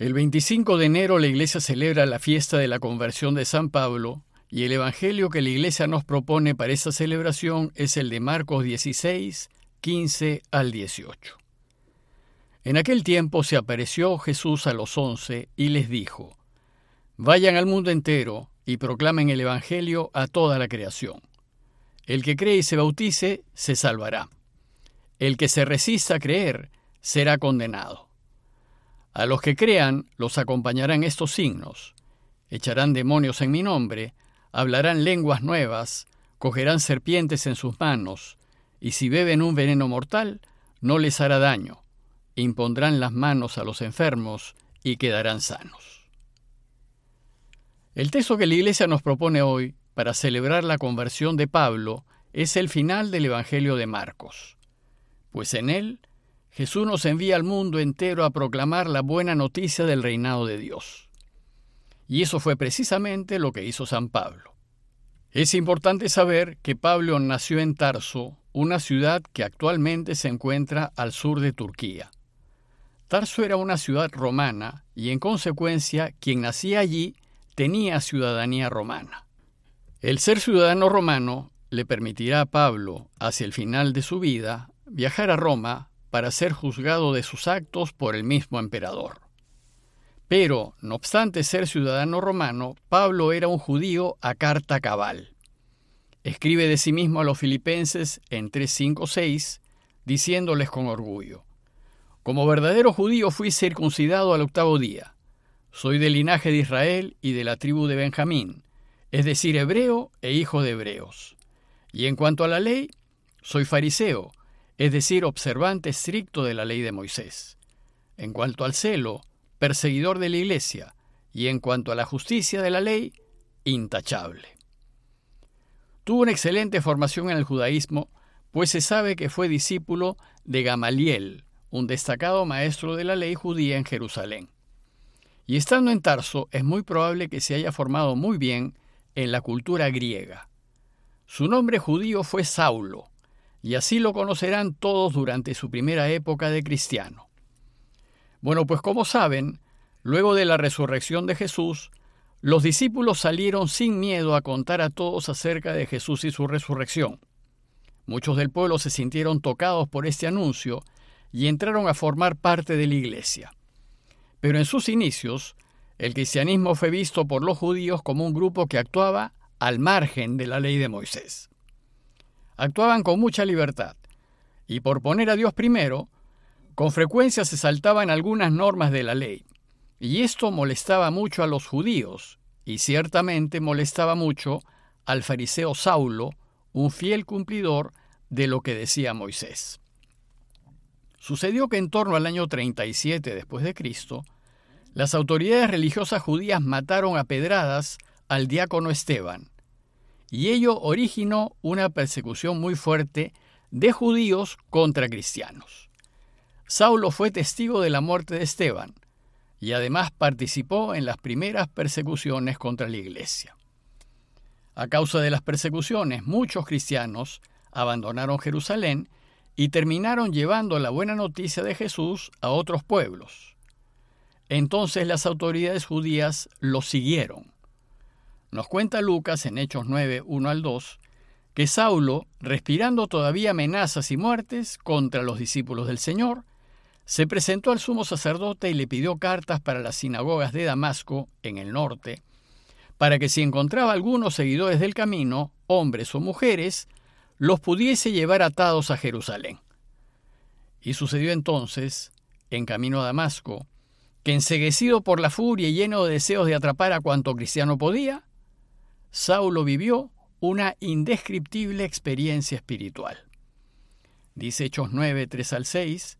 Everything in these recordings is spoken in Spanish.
El 25 de enero la iglesia celebra la fiesta de la conversión de San Pablo y el Evangelio que la iglesia nos propone para esa celebración es el de Marcos 16, 15 al 18. En aquel tiempo se apareció Jesús a los once y les dijo, Vayan al mundo entero y proclamen el Evangelio a toda la creación. El que cree y se bautice, se salvará. El que se resista a creer, será condenado. A los que crean los acompañarán estos signos. Echarán demonios en mi nombre, hablarán lenguas nuevas, cogerán serpientes en sus manos, y si beben un veneno mortal, no les hará daño. Impondrán las manos a los enfermos y quedarán sanos. El texto que la Iglesia nos propone hoy para celebrar la conversión de Pablo es el final del Evangelio de Marcos, pues en él Jesús nos envía al mundo entero a proclamar la buena noticia del reinado de Dios. Y eso fue precisamente lo que hizo San Pablo. Es importante saber que Pablo nació en Tarso, una ciudad que actualmente se encuentra al sur de Turquía. Tarso era una ciudad romana y en consecuencia quien nacía allí tenía ciudadanía romana. El ser ciudadano romano le permitirá a Pablo, hacia el final de su vida, viajar a Roma para ser juzgado de sus actos por el mismo emperador. Pero, no obstante ser ciudadano romano, Pablo era un judío a carta cabal. Escribe de sí mismo a los filipenses en 3.5.6, diciéndoles con orgullo, Como verdadero judío fui circuncidado al octavo día. Soy del linaje de Israel y de la tribu de Benjamín, es decir, hebreo e hijo de hebreos. Y en cuanto a la ley, soy fariseo, es decir, observante estricto de la ley de Moisés. En cuanto al celo, perseguidor de la iglesia, y en cuanto a la justicia de la ley, intachable. Tuvo una excelente formación en el judaísmo, pues se sabe que fue discípulo de Gamaliel, un destacado maestro de la ley judía en Jerusalén. Y estando en Tarso, es muy probable que se haya formado muy bien en la cultura griega. Su nombre judío fue Saulo, y así lo conocerán todos durante su primera época de cristiano. Bueno, pues como saben, luego de la resurrección de Jesús, los discípulos salieron sin miedo a contar a todos acerca de Jesús y su resurrección. Muchos del pueblo se sintieron tocados por este anuncio y entraron a formar parte de la iglesia. Pero en sus inicios, el cristianismo fue visto por los judíos como un grupo que actuaba al margen de la ley de Moisés actuaban con mucha libertad y por poner a Dios primero, con frecuencia se saltaban algunas normas de la ley. Y esto molestaba mucho a los judíos y ciertamente molestaba mucho al fariseo Saulo, un fiel cumplidor de lo que decía Moisés. Sucedió que en torno al año 37 después de Cristo, las autoridades religiosas judías mataron a pedradas al diácono Esteban, y ello originó una persecución muy fuerte de judíos contra cristianos. Saulo fue testigo de la muerte de Esteban y además participó en las primeras persecuciones contra la iglesia. A causa de las persecuciones, muchos cristianos abandonaron Jerusalén y terminaron llevando la buena noticia de Jesús a otros pueblos. Entonces las autoridades judías los siguieron nos cuenta Lucas en Hechos 9, 1 al 2, que Saulo, respirando todavía amenazas y muertes contra los discípulos del Señor, se presentó al sumo sacerdote y le pidió cartas para las sinagogas de Damasco, en el norte, para que si encontraba algunos seguidores del camino, hombres o mujeres, los pudiese llevar atados a Jerusalén. Y sucedió entonces, en camino a Damasco, que enseguecido por la furia y lleno de deseos de atrapar a cuanto cristiano podía, Saulo vivió una indescriptible experiencia espiritual. Dice Hechos 9, 3 al 6,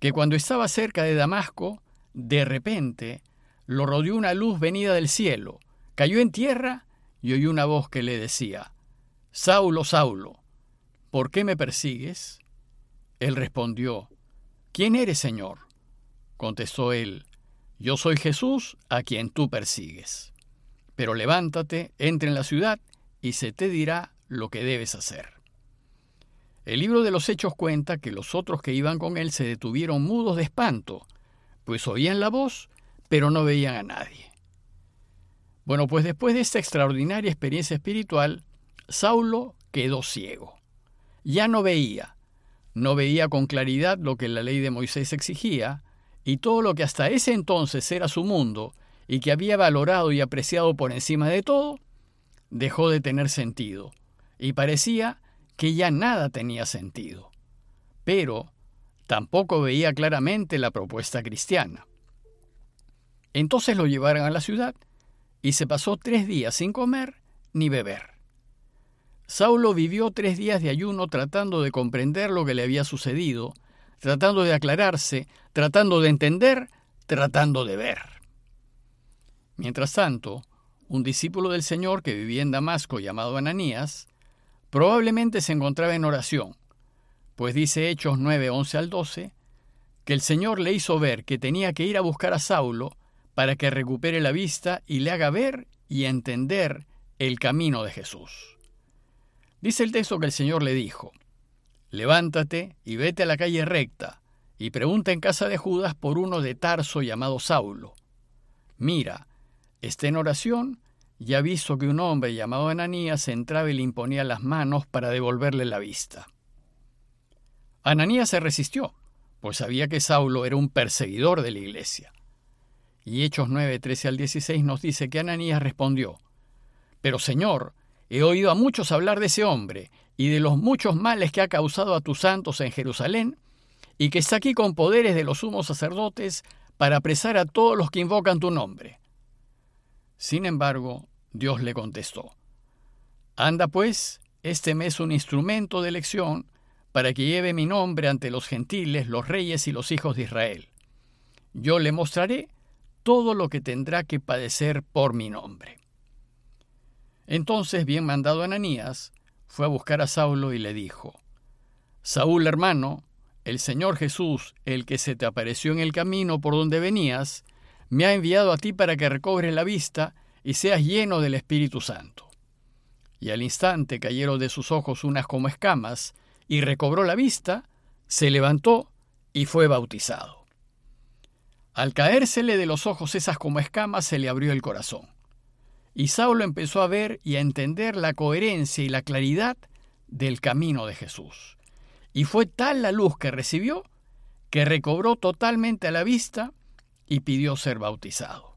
que cuando estaba cerca de Damasco, de repente lo rodeó una luz venida del cielo, cayó en tierra y oyó una voz que le decía, Saulo, Saulo, ¿por qué me persigues? Él respondió, ¿quién eres, Señor? Contestó él, yo soy Jesús a quien tú persigues. Pero levántate, entra en la ciudad y se te dirá lo que debes hacer. El libro de los Hechos cuenta que los otros que iban con él se detuvieron mudos de espanto, pues oían la voz, pero no veían a nadie. Bueno, pues después de esta extraordinaria experiencia espiritual, Saulo quedó ciego. Ya no veía, no veía con claridad lo que la ley de Moisés exigía, y todo lo que hasta ese entonces era su mundo y que había valorado y apreciado por encima de todo, dejó de tener sentido, y parecía que ya nada tenía sentido. Pero tampoco veía claramente la propuesta cristiana. Entonces lo llevaron a la ciudad y se pasó tres días sin comer ni beber. Saulo vivió tres días de ayuno tratando de comprender lo que le había sucedido, tratando de aclararse, tratando de entender, tratando de ver. Mientras tanto, un discípulo del Señor que vivía en Damasco llamado Ananías, probablemente se encontraba en oración, pues dice Hechos 9, 11 al 12, que el Señor le hizo ver que tenía que ir a buscar a Saulo para que recupere la vista y le haga ver y entender el camino de Jesús. Dice el texto que el Señor le dijo, Levántate y vete a la calle recta, y pregunta en casa de Judas por uno de Tarso llamado Saulo. Mira, está en oración y ha visto que un hombre llamado Ananías entraba y le imponía las manos para devolverle la vista. Ananías se resistió, pues sabía que Saulo era un perseguidor de la iglesia. Y Hechos 9, 13 al 16 nos dice que Ananías respondió, Pero Señor, He oído a muchos hablar de ese hombre y de los muchos males que ha causado a tus santos en Jerusalén, y que está aquí con poderes de los sumos sacerdotes para apresar a todos los que invocan tu nombre. Sin embargo, Dios le contestó, Anda pues, este mes un instrumento de elección para que lleve mi nombre ante los gentiles, los reyes y los hijos de Israel. Yo le mostraré todo lo que tendrá que padecer por mi nombre. Entonces, bien mandado Ananías, fue a buscar a Saulo y le dijo, Saúl hermano, el Señor Jesús, el que se te apareció en el camino por donde venías, me ha enviado a ti para que recobres la vista y seas lleno del Espíritu Santo. Y al instante cayeron de sus ojos unas como escamas, y recobró la vista, se levantó y fue bautizado. Al caérsele de los ojos esas como escamas, se le abrió el corazón. Y Saulo empezó a ver y a entender la coherencia y la claridad del camino de Jesús. Y fue tal la luz que recibió que recobró totalmente a la vista y pidió ser bautizado.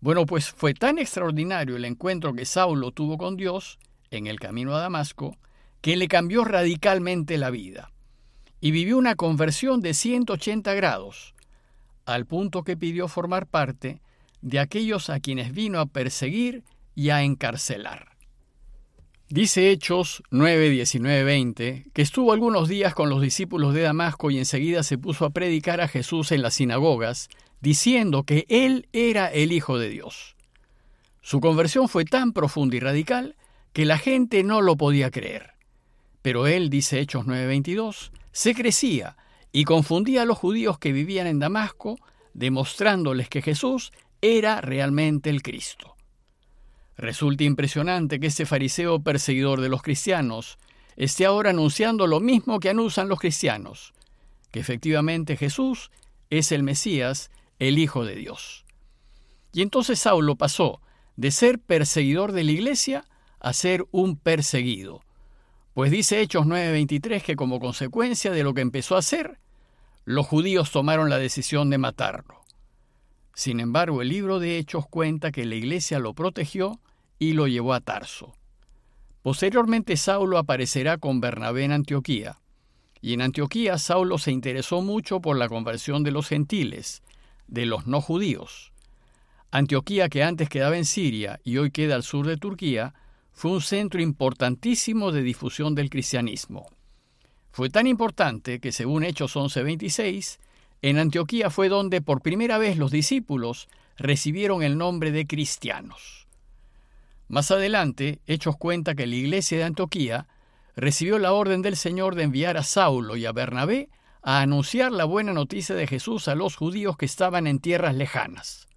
Bueno, pues fue tan extraordinario el encuentro que Saulo tuvo con Dios en el camino a Damasco que le cambió radicalmente la vida y vivió una conversión de 180 grados, al punto que pidió formar parte de aquellos a quienes vino a perseguir y a encarcelar. Dice Hechos 9, 19, 20 que estuvo algunos días con los discípulos de Damasco y enseguida se puso a predicar a Jesús en las sinagogas, diciendo que Él era el Hijo de Dios. Su conversión fue tan profunda y radical que la gente no lo podía creer. Pero él, dice Hechos 9:22, se crecía y confundía a los judíos que vivían en Damasco, demostrándoles que Jesús era realmente el Cristo. Resulta impresionante que este fariseo perseguidor de los cristianos esté ahora anunciando lo mismo que anuncian los cristianos, que efectivamente Jesús es el Mesías, el Hijo de Dios. Y entonces Saulo pasó de ser perseguidor de la iglesia a ser un perseguido, pues dice Hechos 9:23 que como consecuencia de lo que empezó a hacer, los judíos tomaron la decisión de matarlo. Sin embargo, el libro de Hechos cuenta que la iglesia lo protegió y lo llevó a Tarso. Posteriormente Saulo aparecerá con Bernabé en Antioquía, y en Antioquía Saulo se interesó mucho por la conversión de los gentiles, de los no judíos. Antioquía, que antes quedaba en Siria y hoy queda al sur de Turquía, fue un centro importantísimo de difusión del cristianismo. Fue tan importante que, según Hechos 11:26, en Antioquía fue donde por primera vez los discípulos recibieron el nombre de cristianos. Más adelante, Hechos cuenta que la iglesia de Antioquía recibió la orden del Señor de enviar a Saulo y a Bernabé a anunciar la buena noticia de Jesús a los judíos que estaban en tierras lejanas.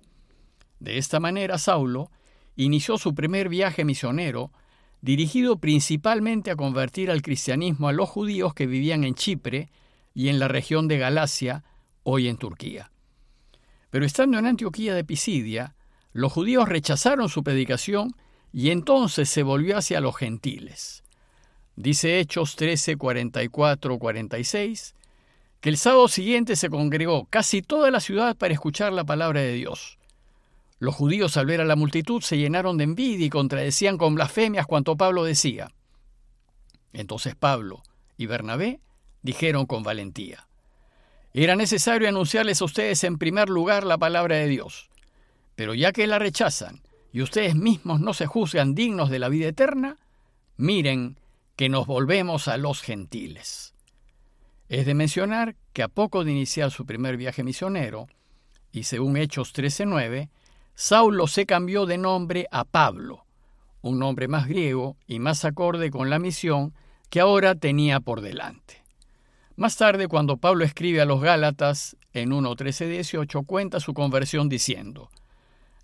De esta manera, Saulo inició su primer viaje misionero, dirigido principalmente a convertir al cristianismo a los judíos que vivían en Chipre y en la región de Galacia, hoy en Turquía. Pero estando en Antioquía de Pisidia, los judíos rechazaron su predicación y entonces se volvió hacia los gentiles. Dice Hechos 13, 44, 46, que el sábado siguiente se congregó casi toda la ciudad para escuchar la palabra de Dios. Los judíos al ver a la multitud se llenaron de envidia y contradecían con blasfemias cuanto Pablo decía. Entonces Pablo y Bernabé dijeron con valentía, era necesario anunciarles a ustedes en primer lugar la palabra de Dios, pero ya que la rechazan y ustedes mismos no se juzgan dignos de la vida eterna, miren que nos volvemos a los gentiles. Es de mencionar que a poco de iniciar su primer viaje misionero, y según Hechos 13:9, Saulo se cambió de nombre a Pablo, un nombre más griego y más acorde con la misión que ahora tenía por delante. Más tarde, cuando Pablo escribe a los Gálatas en 1.13.18, cuenta su conversión diciendo,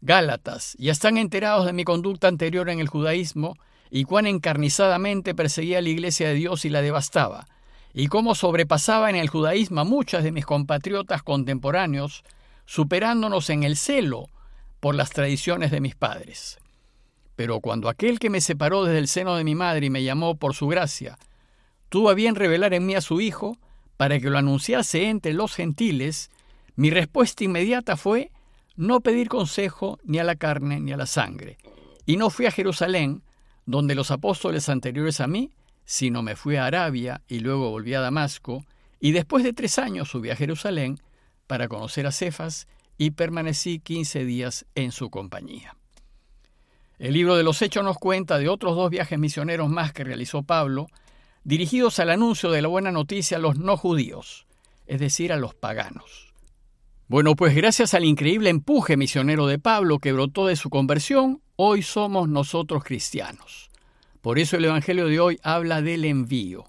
Gálatas, ya están enterados de mi conducta anterior en el judaísmo y cuán encarnizadamente perseguía la iglesia de Dios y la devastaba, y cómo sobrepasaba en el judaísmo a muchas de mis compatriotas contemporáneos, superándonos en el celo por las tradiciones de mis padres. Pero cuando aquel que me separó desde el seno de mi madre y me llamó por su gracia, tuvo a bien revelar en mí a su Hijo, para que lo anunciase entre los gentiles, mi respuesta inmediata fue no pedir consejo ni a la carne ni a la sangre. Y no fui a Jerusalén, donde los apóstoles anteriores a mí sino me fui a Arabia y luego volví a Damasco, y después de tres años subí a Jerusalén para conocer a Cefas y permanecí quince días en su compañía. El libro de los Hechos nos cuenta de otros dos viajes misioneros más que realizó Pablo, dirigidos al anuncio de la buena noticia a los no judíos, es decir, a los paganos. Bueno, pues gracias al increíble empuje misionero de Pablo que brotó de su conversión, hoy somos nosotros cristianos. Por eso el Evangelio de hoy habla del envío.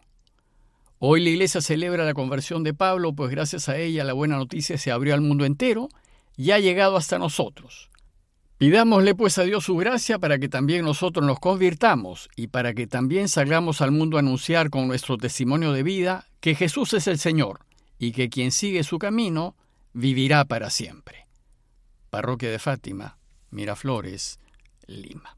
Hoy la iglesia celebra la conversión de Pablo, pues gracias a ella la buena noticia se abrió al mundo entero y ha llegado hasta nosotros. Pidámosle pues a Dios su gracia para que también nosotros nos convirtamos y para que también salgamos al mundo a anunciar con nuestro testimonio de vida que Jesús es el Señor y que quien sigue su camino vivirá para siempre. Parroquia de Fátima, Miraflores, Lima.